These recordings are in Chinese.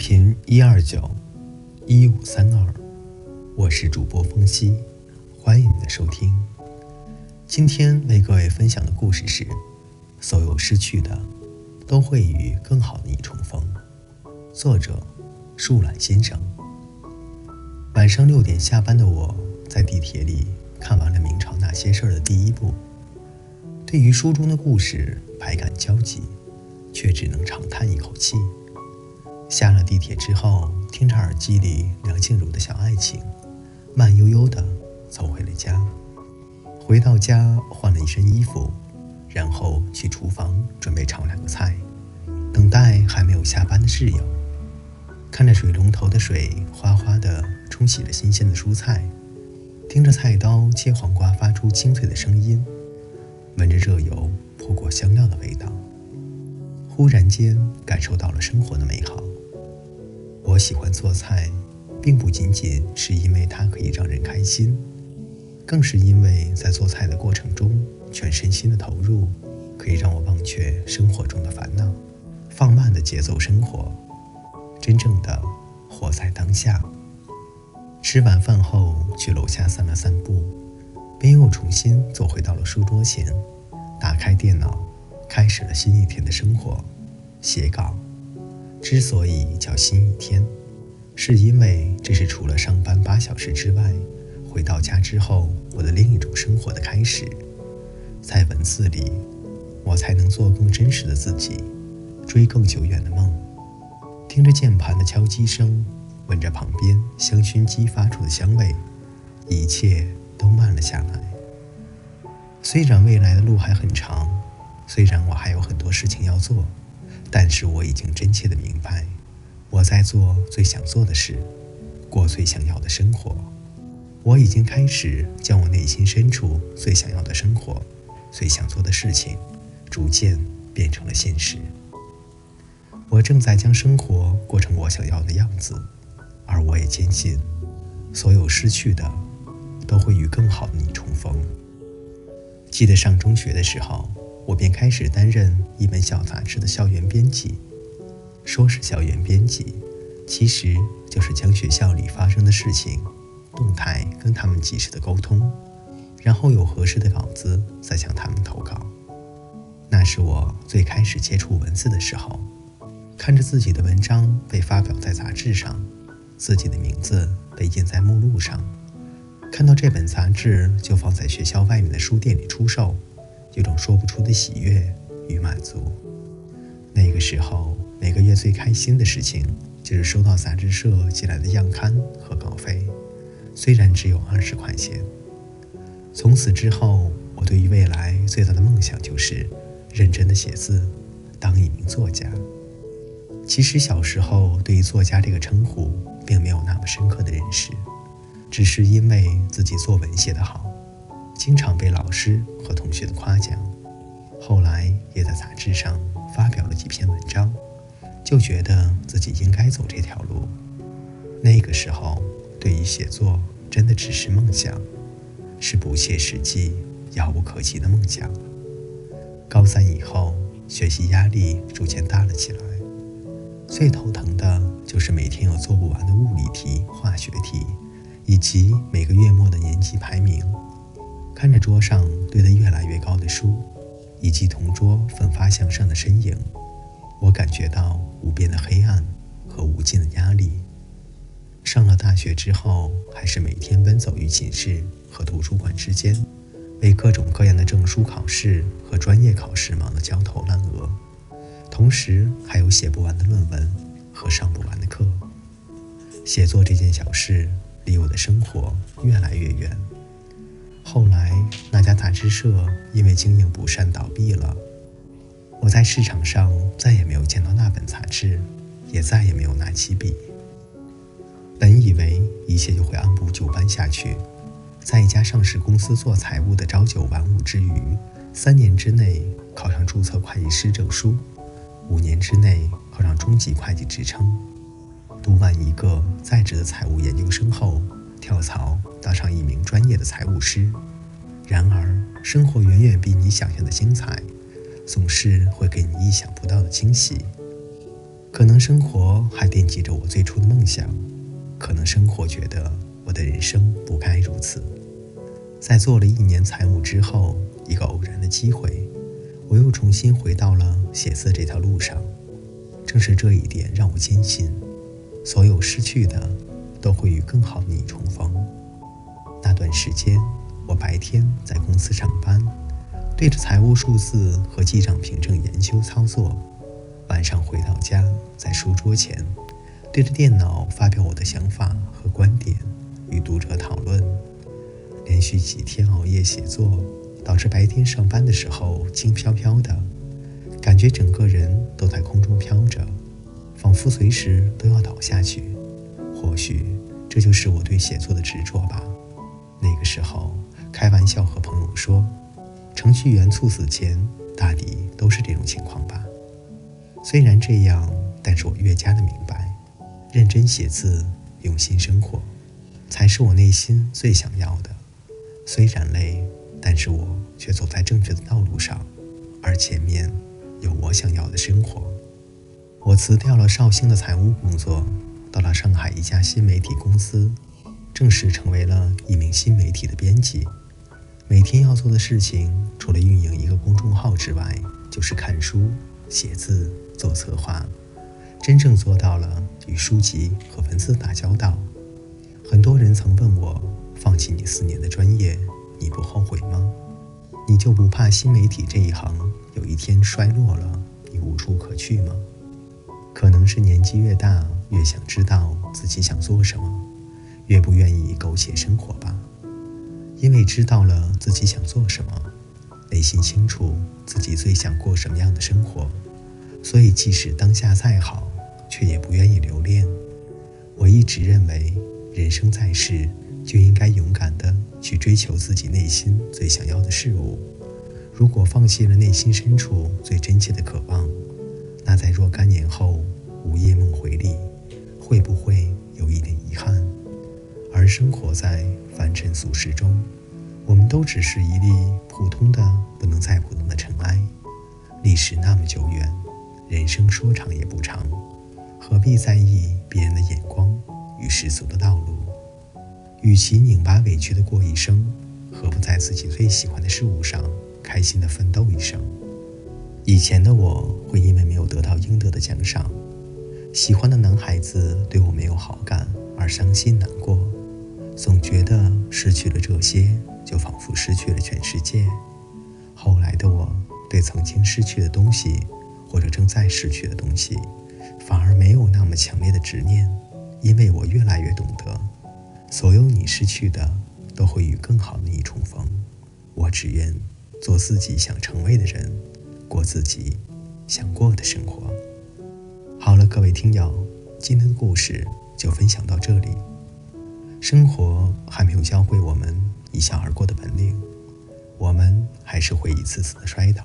频一二九一五三二，我是主播风夕，欢迎你的收听。今天为各位分享的故事是：所有失去的，都会与更好的你重逢。作者：树懒先生。晚上六点下班的我，在地铁里看完了《明朝那些事儿》的第一部，对于书中的故事百感交集，却只能长叹一口气。下了地铁之后，听着耳机里梁静茹的小爱情，慢悠悠地走回了家。回到家，换了一身衣服，然后去厨房准备炒两个菜，等待还没有下班的室友。看着水龙头的水哗哗地冲洗着新鲜的蔬菜，听着菜刀切黄瓜发出清脆的声音，闻着热油泼过香料的味道，忽然间感受到了生活的美好。我喜欢做菜，并不仅仅是因为它可以让人开心，更是因为在做菜的过程中，全身心的投入，可以让我忘却生活中的烦恼，放慢的节奏生活，真正的活在当下。吃完饭后，去楼下散了散步，便又重新走回到了书桌前，打开电脑，开始了新一天的生活，写稿。之所以叫新一天，是因为这是除了上班八小时之外，回到家之后我的另一种生活的开始。在文字里，我才能做更真实的自己，追更久远的梦。听着键盘的敲击声，闻着旁边香薰机发出的香味，一切都慢了下来。虽然未来的路还很长，虽然我还有很多事情要做。但是我已经真切的明白，我在做最想做的事，过最想要的生活。我已经开始将我内心深处最想要的生活、最想做的事情，逐渐变成了现实。我正在将生活过成我想要的样子，而我也坚信，所有失去的，都会与更好的你重逢。记得上中学的时候。我便开始担任一本小杂志的校园编辑。说是校园编辑，其实就是将学校里发生的事情动态跟他们及时的沟通，然后有合适的稿子再向他们投稿。那是我最开始接触文字的时候，看着自己的文章被发表在杂志上，自己的名字被印在目录上，看到这本杂志就放在学校外面的书店里出售。有种说不出的喜悦与满足。那个时候，每个月最开心的事情就是收到杂志社寄来的样刊和稿费，虽然只有二十块钱。从此之后，我对于未来最大的梦想就是认真的写字，当一名作家。其实小时候对于作家这个称呼并没有那么深刻的认识，只是因为自己作文写得好。经常被老师和同学的夸奖，后来也在杂志上发表了几篇文章，就觉得自己应该走这条路。那个时候，对于写作真的只是梦想，是不切实际、遥不可及的梦想。高三以后，学习压力逐渐大了起来，最头疼的就是每天有做不完的物理题、化学题，以及每个月末的年级排名。看着桌上堆得越来越高的书，以及同桌奋发向上的身影，我感觉到无边的黑暗和无尽的压力。上了大学之后，还是每天奔走于寝室和图书馆之间，为各种各样的证书考试和专业考试忙得焦头烂额，同时还有写不完的论文和上不完的课。写作这件小事离我的生活越来越远。后来，那家杂志社因为经营不善倒闭了。我在市场上再也没有见到那本杂志，也再也没有拿起笔。本以为一切就会按部就班下去，在一家上市公司做财务的朝九晚五之余，三年之内考上注册会计师证书，五年之内考上中级会计职称，读完一个在职的财务研究生后。跳槽当上一名专业的财务师，然而生活远远比你想象的精彩，总是会给你意想不到的惊喜。可能生活还惦记着我最初的梦想，可能生活觉得我的人生不该如此。在做了一年财务之后，一个偶然的机会，我又重新回到了写字这条路上。正是这一点让我坚信，所有失去的都会与更好的你重。时间，我白天在公司上班，对着财务数字和记账凭证研究操作；晚上回到家，在书桌前对着电脑发表我的想法和观点，与读者讨论。连续几天熬夜写作，导致白天上班的时候轻飘飘的，感觉整个人都在空中飘着，仿佛随时都要倒下去。或许这就是我对写作的执着吧。那个时候开玩笑和朋友说，程序员猝死前大抵都是这种情况吧。虽然这样，但是我越加的明白，认真写字，用心生活，才是我内心最想要的。虽然累，但是我却走在正确的道路上，而前面有我想要的生活。我辞掉了绍兴的财务工作，到了上海一家新媒体公司，正式成为了一名新媒体的编辑。每天要做的事情，除了运营一个公众号之外，就是看书、写字、做策划，真正做到了与书籍和文字打交道。很多人曾问我。放弃你四年的专业，你不后悔吗？你就不怕新媒体这一行有一天衰落了，你无处可去吗？可能是年纪越大，越想知道自己想做什么，越不愿意苟且生活吧。因为知道了自己想做什么，内心清楚自己最想过什么样的生活，所以即使当下再好，却也不愿意留恋。我一直认为，人生在世。就应该勇敢的去追求自己内心最想要的事物。如果放弃了内心深处最真切的渴望，那在若干年后午夜梦回里，会不会？生活在凡尘俗世中，我们都只是一粒普通的不能再普通的尘埃。历史那么久远，人生说长也不长，何必在意别人的眼光与世俗的道路？与其拧巴委屈的过一生，何不在自己最喜欢的事物上开心的奋斗一生？以前的我会因为没有得到应得的奖赏，喜欢的男孩子对我没有好感而伤心难过，总觉得失去了这些就仿佛失去了全世界。后来的我对曾经失去的东西或者正在失去的东西，反而没有那么强烈的执念，因为我越来越懂得。所有你失去的，都会与更好的你重逢。我只愿做自己想成为的人，过自己想过的生活。好了，各位听友，今天的故事就分享到这里。生活还没有教会我们一笑而过的本领，我们还是会一次次的摔倒，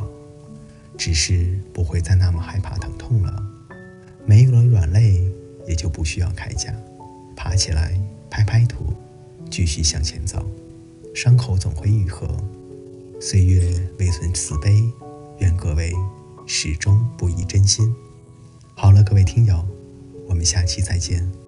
只是不会再那么害怕疼痛了。没有了软肋，也就不需要铠甲，爬起来。拍拍土，继续向前走，伤口总会愈合。岁月未存慈悲，愿各位始终不移真心。好了，各位听友，我们下期再见。